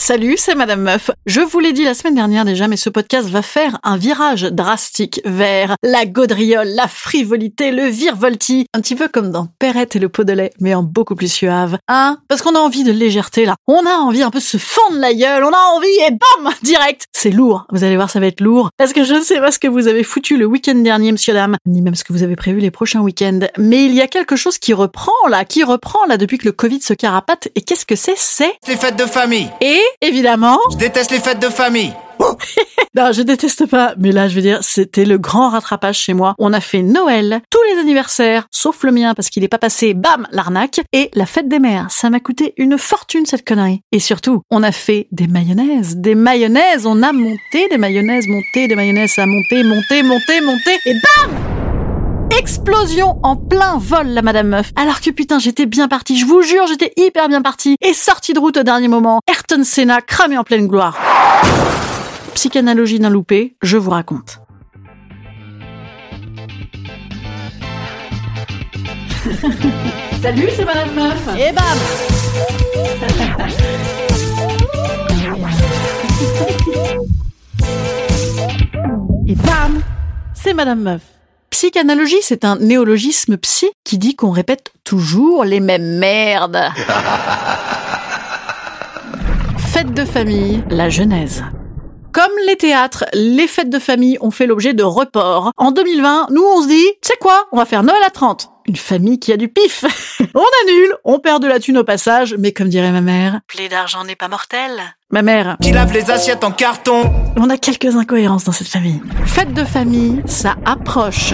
Salut, c'est Madame Meuf. Je vous l'ai dit la semaine dernière déjà, mais ce podcast va faire un virage drastique vers la gaudriole, la frivolité, le virevolti. Un petit peu comme dans Perrette et le pot de lait, mais en beaucoup plus suave. Hein? Parce qu'on a envie de légèreté là. On a envie un peu de se fendre la gueule. On a envie et bam Direct C'est lourd. Vous allez voir, ça va être lourd. Parce que je ne sais pas ce que vous avez foutu le week-end dernier, monsieur dame, ni même ce que vous avez prévu les prochains week-ends. Mais il y a quelque chose qui reprend là, qui reprend là depuis que le Covid se carapate. Et qu'est-ce que c'est? C'est... Les fêtes de famille. Et évidemment... Je déteste les fêtes de famille. Non, je déteste pas, mais là, je veux dire, c'était le grand rattrapage chez moi. On a fait Noël, tous les anniversaires, sauf le mien parce qu'il est pas passé, bam, l'arnaque, et la fête des mères. Ça m'a coûté une fortune, cette connerie. Et surtout, on a fait des mayonnaises, des mayonnaises, on a monté des mayonnaises, monté des mayonnaises, ça a monté, monté, monté, monté, et bam! Explosion en plein vol, la Madame Meuf. Alors que putain, j'étais bien partie. Je vous jure, j'étais hyper bien partie. Et sortie de route au dernier moment. Ayrton Senna cramé en pleine gloire. Psychanalogie d'un loupé, je vous raconte. Salut, c'est Madame Meuf. Et bam Et bam C'est Madame Meuf. Psychanalogie, c'est un néologisme psy qui dit qu'on répète toujours les mêmes merdes. Fête de famille, la genèse. Comme les théâtres, les fêtes de famille ont fait l'objet de reports. En 2020, nous on se dit, c'est quoi? On va faire Noël à 30. Une famille qui a du pif. on annule, on perd de la thune au passage, mais comme dirait ma mère, plaie d'argent n'est pas mortel. Ma mère, Qui lave les assiettes en carton. on a quelques incohérences dans cette famille. Fête de famille, ça approche.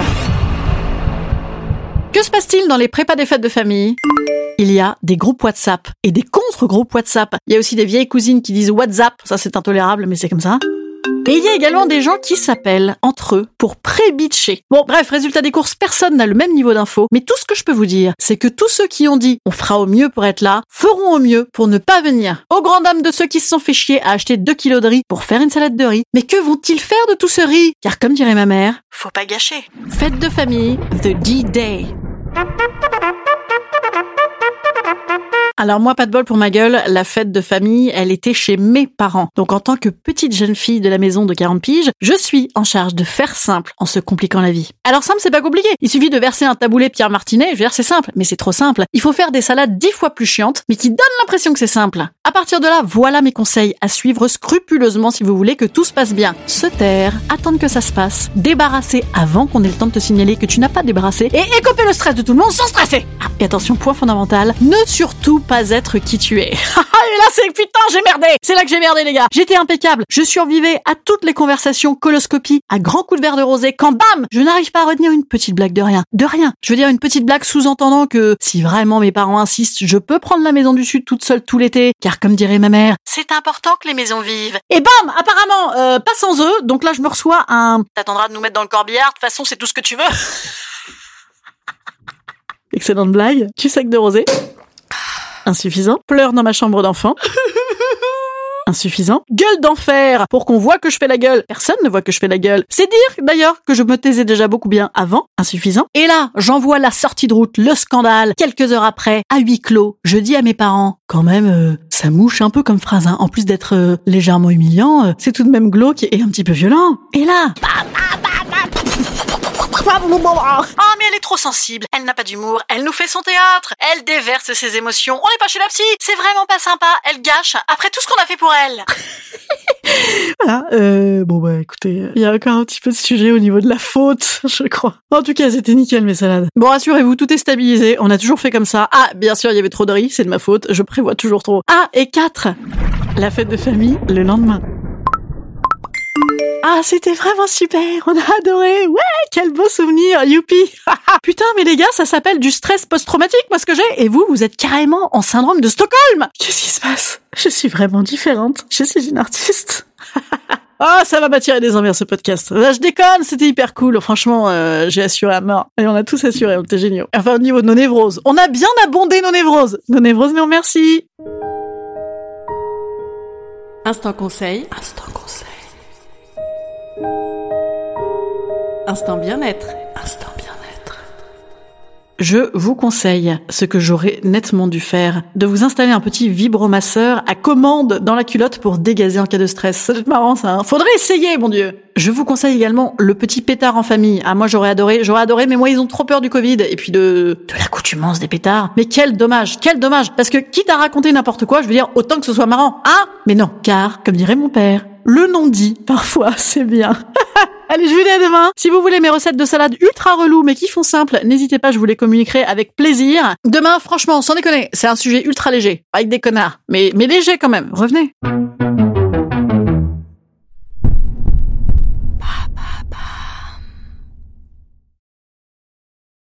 Que se passe-t-il dans les prépas des fêtes de famille? Il y a des groupes WhatsApp et des contre-groupes WhatsApp. Il y a aussi des vieilles cousines qui disent WhatsApp, ça c'est intolérable, mais c'est comme ça. Et il y a également des gens qui s'appellent entre eux pour pré-bitcher. Bon, bref, résultat des courses, personne n'a le même niveau d'info, mais tout ce que je peux vous dire, c'est que tous ceux qui ont dit on fera au mieux pour être là, feront au mieux pour ne pas venir. Aux grand dames de ceux qui se sont fait chier à acheter 2 kilos de riz pour faire une salade de riz. Mais que vont-ils faire de tout ce riz? Car comme dirait ma mère, faut pas gâcher. Fête de famille, the D-Day. Alors moi, pas de bol pour ma gueule, la fête de famille, elle était chez mes parents. Donc en tant que petite jeune fille de la maison de 40 piges, je suis en charge de faire simple en se compliquant la vie. Alors simple, c'est pas compliqué. Il suffit de verser un taboulet Pierre Martinet, je veux dire c'est simple, mais c'est trop simple. Il faut faire des salades dix fois plus chiantes, mais qui donnent l'impression que c'est simple. À partir de là, voilà mes conseils à suivre scrupuleusement si vous voulez que tout se passe bien. Se taire, attendre que ça se passe, débarrasser avant qu'on ait le temps de te signaler que tu n'as pas débarrassé, et écoper le stress de tout le monde sans stresser. Ah, et attention, point fondamental, ne surtout pas être qui tu es. et là c'est putain j'ai merdé C'est là que j'ai merdé les gars J'étais impeccable, je survivais à toutes les conversations coloscopie, à grands coups de verre de rosé, quand bam Je n'arrive pas à retenir une petite blague de rien. De rien Je veux dire une petite blague sous-entendant que si vraiment mes parents insistent, je peux prendre la maison du sud toute seule tout l'été, car comme dirait ma mère, c'est important que les maisons vivent. Et bam Apparemment, euh, pas sans eux, donc là je me reçois un... T'attendras de nous mettre dans le corbillard, de toute façon c'est tout ce que tu veux. Excellente blague. Tu sac de rosé. Insuffisant. Pleure dans ma chambre d'enfant. Insuffisant. Gueule d'enfer pour qu'on voit que je fais la gueule. Personne ne voit que je fais la gueule. C'est dire d'ailleurs que je me taisais déjà beaucoup bien avant. Insuffisant. Et là, j'envoie la sortie de route, le scandale. Quelques heures après, à huis clos, je dis à mes parents, quand même, euh, ça mouche un peu comme phrase. Hein. En plus d'être euh, légèrement humiliant, euh, c'est tout de même glauque et un petit peu violent. Et là. Elle est trop sensible. Elle n'a pas d'humour. Elle nous fait son théâtre. Elle déverse ses émotions. On n'est pas chez la psy. C'est vraiment pas sympa. Elle gâche. Après tout ce qu'on a fait pour elle. voilà. Euh, bon, bah, écoutez, il y a encore un petit peu de sujet au niveau de la faute, je crois. En tout cas, c'était nickel, mes salades. Bon, rassurez-vous, tout est stabilisé. On a toujours fait comme ça. Ah, bien sûr, il y avait trop de riz. C'est de ma faute. Je prévois toujours trop. Ah, et 4. La fête de famille le lendemain. Ah, c'était vraiment super, on a adoré. Ouais, quel beau souvenir, youpi. Putain, mais les gars, ça s'appelle du stress post-traumatique, moi ce que j'ai. Et vous, vous êtes carrément en syndrome de Stockholm. Qu'est-ce qui se passe? Je suis vraiment différente. Je suis une artiste. Ah, ça va m'attirer des envers ce podcast. Là, je déconne, c'était hyper cool. Franchement, euh, j'ai assuré à mort. Et on a tous assuré, on était géniaux. Enfin, au niveau de nos névroses. On a bien abondé nos névroses. Nos névroses nous remercient. Instant conseil. Instant conseil. Instant bien-être. Je vous conseille, ce que j'aurais nettement dû faire, de vous installer un petit vibromasseur à commande dans la culotte pour dégazer en cas de stress. Ça doit être marrant ça. Hein Faudrait essayer, mon dieu. Je vous conseille également le petit pétard en famille. Ah moi j'aurais adoré, j'aurais adoré, mais moi ils ont trop peur du Covid et puis de de l'accoutumance des pétards. Mais quel dommage, quel dommage. Parce que quitte à raconter n'importe quoi, je veux dire autant que ce soit marrant, hein? Mais non, car comme dirait mon père, le non dit parfois c'est bien. Je vous dis à demain. Si vous voulez mes recettes de salade ultra relou mais qui font simple, n'hésitez pas, je vous les communiquerai avec plaisir. Demain, franchement, sans déconner, c'est un sujet ultra léger, avec des connards, mais mais léger quand même. Revenez.